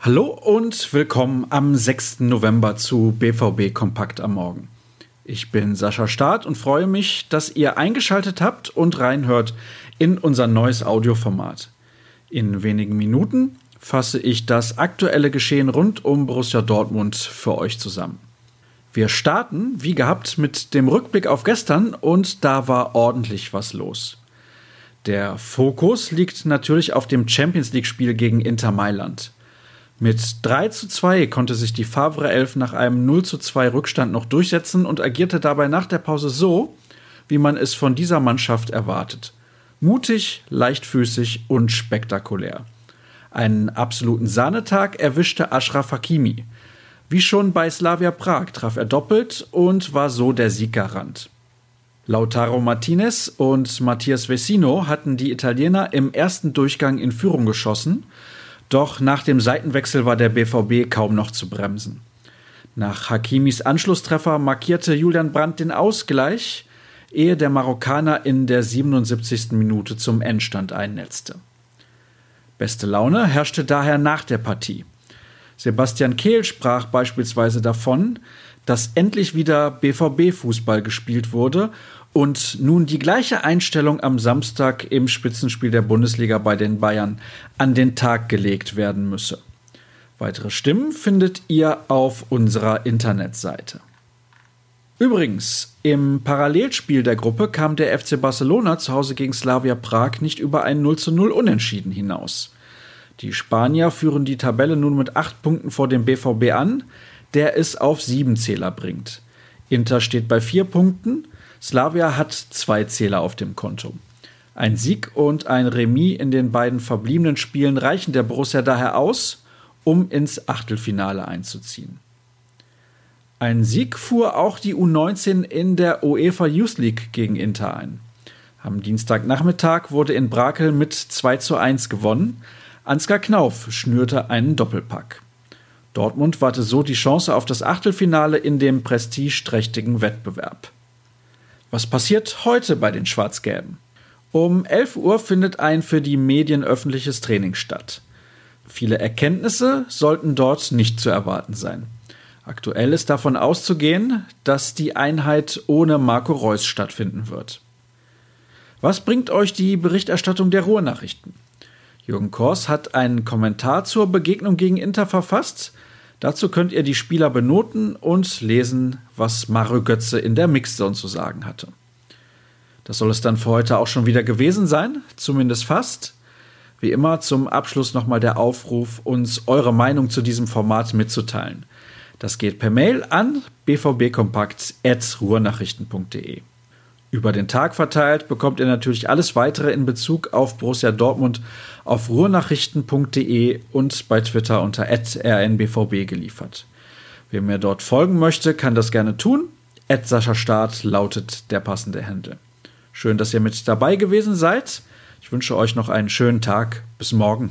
Hallo und willkommen am 6. November zu BVB Kompakt am Morgen. Ich bin Sascha Staat und freue mich, dass ihr eingeschaltet habt und reinhört in unser neues Audioformat. In wenigen Minuten fasse ich das aktuelle Geschehen rund um Borussia Dortmund für euch zusammen. Wir starten, wie gehabt, mit dem Rückblick auf gestern und da war ordentlich was los. Der Fokus liegt natürlich auf dem Champions League-Spiel gegen Inter Mailand. Mit 3 zu 2 konnte sich die Favre 11 nach einem 0 zu 2 Rückstand noch durchsetzen und agierte dabei nach der Pause so, wie man es von dieser Mannschaft erwartet. Mutig, leichtfüßig und spektakulär. Einen absoluten Sahnetag erwischte Ashraf Hakimi. Wie schon bei Slavia Prag traf er doppelt und war so der Sieggarant. Lautaro Martinez und Matthias Vecino hatten die Italiener im ersten Durchgang in Führung geschossen doch nach dem Seitenwechsel war der BVB kaum noch zu bremsen. Nach Hakimis Anschlusstreffer markierte Julian Brandt den Ausgleich, ehe der Marokkaner in der 77. Minute zum Endstand einnetzte. Beste Laune herrschte daher nach der Partie. Sebastian Kehl sprach beispielsweise davon, dass endlich wieder BVB-Fußball gespielt wurde und nun die gleiche Einstellung am Samstag im Spitzenspiel der Bundesliga bei den Bayern an den Tag gelegt werden müsse. Weitere Stimmen findet ihr auf unserer Internetseite. Übrigens, im Parallelspiel der Gruppe kam der FC Barcelona zu Hause gegen Slavia Prag nicht über ein 0 zu 0 Unentschieden hinaus. Die Spanier führen die Tabelle nun mit acht Punkten vor dem BVB an, der es auf sieben Zähler bringt. Inter steht bei vier Punkten, Slavia hat zwei Zähler auf dem Konto. Ein Sieg und ein Remis in den beiden verbliebenen Spielen reichen der Borussia daher aus, um ins Achtelfinale einzuziehen. Ein Sieg fuhr auch die U19 in der UEFA Youth League gegen Inter ein. Am Dienstagnachmittag wurde in Brakel mit 2 zu 1 gewonnen. Ansgar Knauf schnürte einen Doppelpack. Dortmund warte so die Chance auf das Achtelfinale in dem prestigeträchtigen Wettbewerb. Was passiert heute bei den Schwarz-Gelben? Um 11 Uhr findet ein für die Medien öffentliches Training statt. Viele Erkenntnisse sollten dort nicht zu erwarten sein. Aktuell ist davon auszugehen, dass die Einheit ohne Marco Reus stattfinden wird. Was bringt euch die Berichterstattung der Ruhrnachrichten? Jürgen Kors hat einen Kommentar zur Begegnung gegen Inter verfasst, Dazu könnt ihr die Spieler benoten und lesen, was Mario Götze in der Mixzone zu sagen hatte. Das soll es dann für heute auch schon wieder gewesen sein, zumindest fast. Wie immer zum Abschluss nochmal der Aufruf, uns eure Meinung zu diesem Format mitzuteilen. Das geht per Mail an bvbkompakt.ruhrnachrichten.de. Über den Tag verteilt bekommt ihr natürlich alles weitere in Bezug auf Borussia Dortmund auf ruhrnachrichten.de und bei Twitter unter rnbvb geliefert. Wer mir dort folgen möchte, kann das gerne tun. Sascha Start lautet der passende Händel. Schön, dass ihr mit dabei gewesen seid. Ich wünsche euch noch einen schönen Tag. Bis morgen.